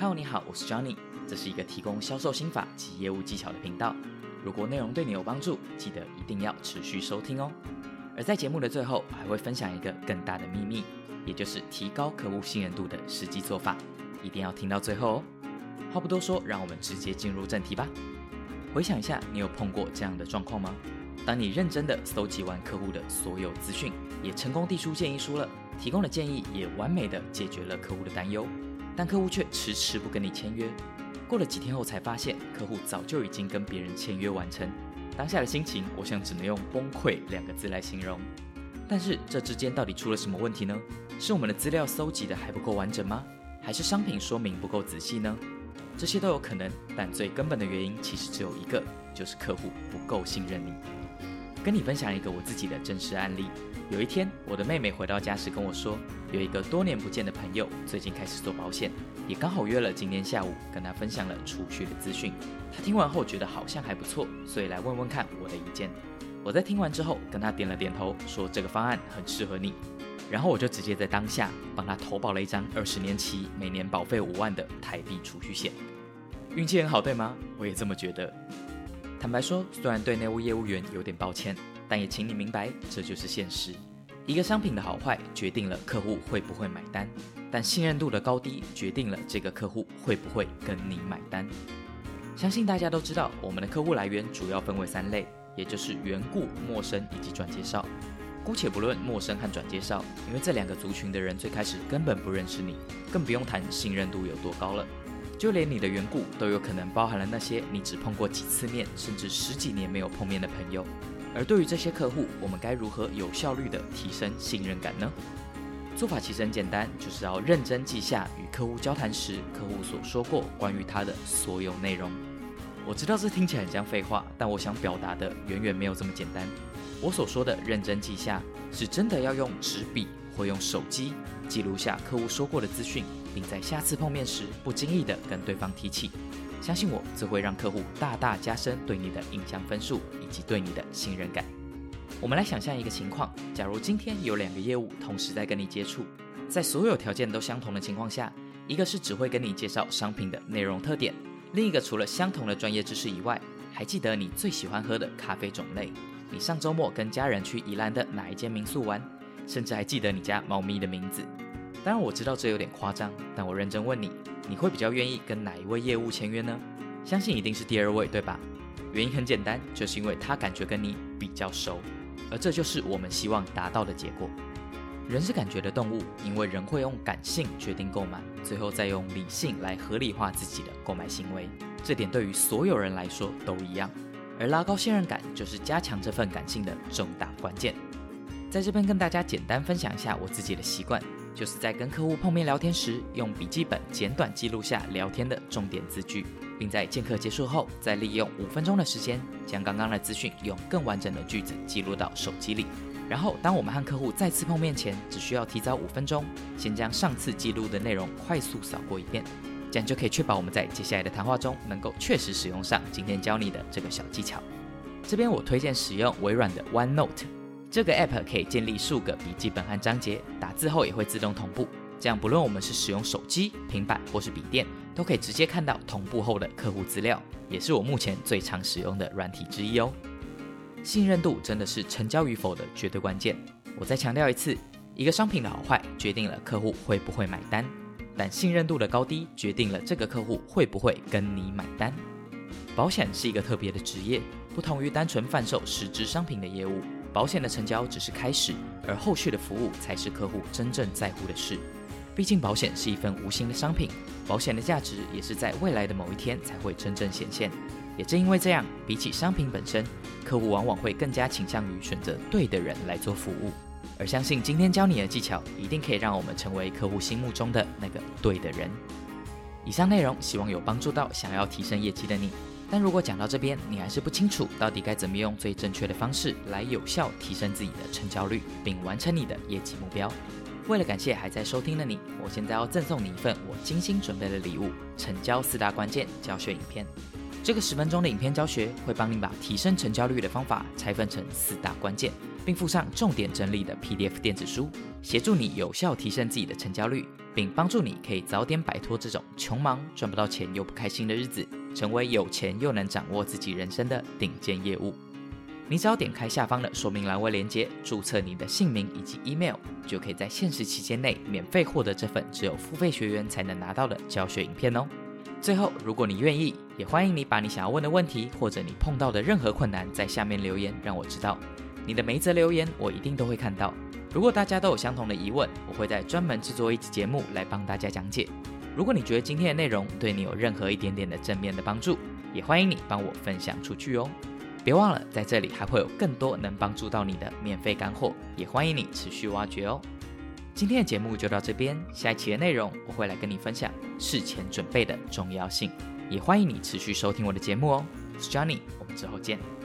Hello，你好，我是 Johnny，这是一个提供销售心法及业务技巧的频道。如果内容对你有帮助，记得一定要持续收听哦。而在节目的最后，还会分享一个更大的秘密，也就是提高客户信任度的实际做法，一定要听到最后哦。话不多说，让我们直接进入正题吧。回想一下，你有碰过这样的状况吗？当你认真的搜集完客户的所有资讯，也成功递出建议书了，提供的建议也完美的解决了客户的担忧，但客户却迟迟不跟你签约。过了几天后才发现，客户早就已经跟别人签约完成。当下的心情，我想只能用崩溃两个字来形容。但是这之间到底出了什么问题呢？是我们的资料搜集的还不够完整吗？还是商品说明不够仔细呢？这些都有可能，但最根本的原因其实只有一个，就是客户不够信任你。跟你分享一个我自己的真实案例。有一天，我的妹妹回到家时跟我说，有一个多年不见的朋友最近开始做保险，也刚好约了今天下午跟她分享了储蓄的资讯。她听完后觉得好像还不错，所以来问问看我的意见。我在听完之后跟她点了点头，说这个方案很适合你。然后我就直接在当下帮她投保了一张二十年期、每年保费五万的台币储蓄险。运气很好，对吗？我也这么觉得。坦白说，虽然对内务业务员有点抱歉，但也请你明白，这就是现实。一个商品的好坏决定了客户会不会买单，但信任度的高低决定了这个客户会不会跟你买单。相信大家都知道，我们的客户来源主要分为三类，也就是缘故、陌生以及转介绍。姑且不论陌生和转介绍，因为这两个族群的人最开始根本不认识你，更不用谈信任度有多高了。就连你的缘故都有可能包含了那些你只碰过几次面，甚至十几年没有碰面的朋友。而对于这些客户，我们该如何有效率地提升信任感呢？做法其实很简单，就是要认真记下与客户交谈时客户所说过关于他的所有内容。我知道这听起来很像废话，但我想表达的远远没有这么简单。我所说的认真记下，是真的要用纸笔或用手机记录下客户说过的资讯。并在下次碰面时不经意地跟对方提起，相信我，这会让客户大大加深对你的印象分数以及对你的信任感。我们来想象一个情况：假如今天有两个业务同时在跟你接触，在所有条件都相同的情况下，一个是只会跟你介绍商品的内容特点，另一个除了相同的专业知识以外，还记得你最喜欢喝的咖啡种类，你上周末跟家人去宜兰的哪一间民宿玩，甚至还记得你家猫咪的名字。当然我知道这有点夸张，但我认真问你，你会比较愿意跟哪一位业务签约呢？相信一定是第二位，对吧？原因很简单，就是因为他感觉跟你比较熟，而这就是我们希望达到的结果。人是感觉的动物，因为人会用感性决定购买，最后再用理性来合理化自己的购买行为。这点对于所有人来说都一样。而拉高信任感，就是加强这份感性的重大关键。在这边跟大家简单分享一下我自己的习惯。就是在跟客户碰面聊天时，用笔记本简短记录下聊天的重点字句，并在见客结束后，再利用五分钟的时间，将刚刚的资讯用更完整的句子记录到手机里。然后，当我们和客户再次碰面前，只需要提早五分钟，先将上次记录的内容快速扫过一遍，这样就可以确保我们在接下来的谈话中能够确实使用上今天教你的这个小技巧。这边我推荐使用微软的 OneNote。这个 app 可以建立数个笔记本和章节，打字后也会自动同步。这样不论我们是使用手机、平板或是笔电，都可以直接看到同步后的客户资料，也是我目前最常使用的软体之一哦。信任度真的是成交与否的绝对关键。我再强调一次，一个商品的好坏决定了客户会不会买单，但信任度的高低决定了这个客户会不会跟你买单。保险是一个特别的职业，不同于单纯贩售实质商品的业务。保险的成交只是开始，而后续的服务才是客户真正在乎的事。毕竟保险是一份无形的商品，保险的价值也是在未来的某一天才会真正显现。也正因为这样，比起商品本身，客户往往会更加倾向于选择对的人来做服务。而相信今天教你的技巧，一定可以让我们成为客户心目中的那个对的人。以上内容希望有帮助到想要提升业绩的你。但如果讲到这边，你还是不清楚到底该怎么用最正确的方式来有效提升自己的成交率，并完成你的业绩目标。为了感谢还在收听的你，我现在要赠送你一份我精心准备的礼物——成交四大关键教学影片。这个十分钟的影片教学会帮你把提升成交率的方法拆分成四大关键，并附上重点整理的 PDF 电子书，协助你有效提升自己的成交率，并帮助你可以早点摆脱这种穷忙赚不到钱又不开心的日子，成为有钱又能掌握自己人生的顶尖业务。你只要点开下方的说明栏位链接，注册你的姓名以及 email，就可以在限时期间内免费获得这份只有付费学员才能拿到的教学影片哦。最后，如果你愿意，也欢迎你把你想要问的问题或者你碰到的任何困难在下面留言，让我知道。你的每一则留言我一定都会看到。如果大家都有相同的疑问，我会在专门制作一集节目来帮大家讲解。如果你觉得今天的内容对你有任何一点点的正面的帮助，也欢迎你帮我分享出去哦。别忘了，在这里还会有更多能帮助到你的免费干货，也欢迎你持续挖掘哦。今天的节目就到这边，下一期的内容我会来跟你分享事前准备的重要性，也欢迎你持续收听我的节目哦。是 Johnny，我们之后见。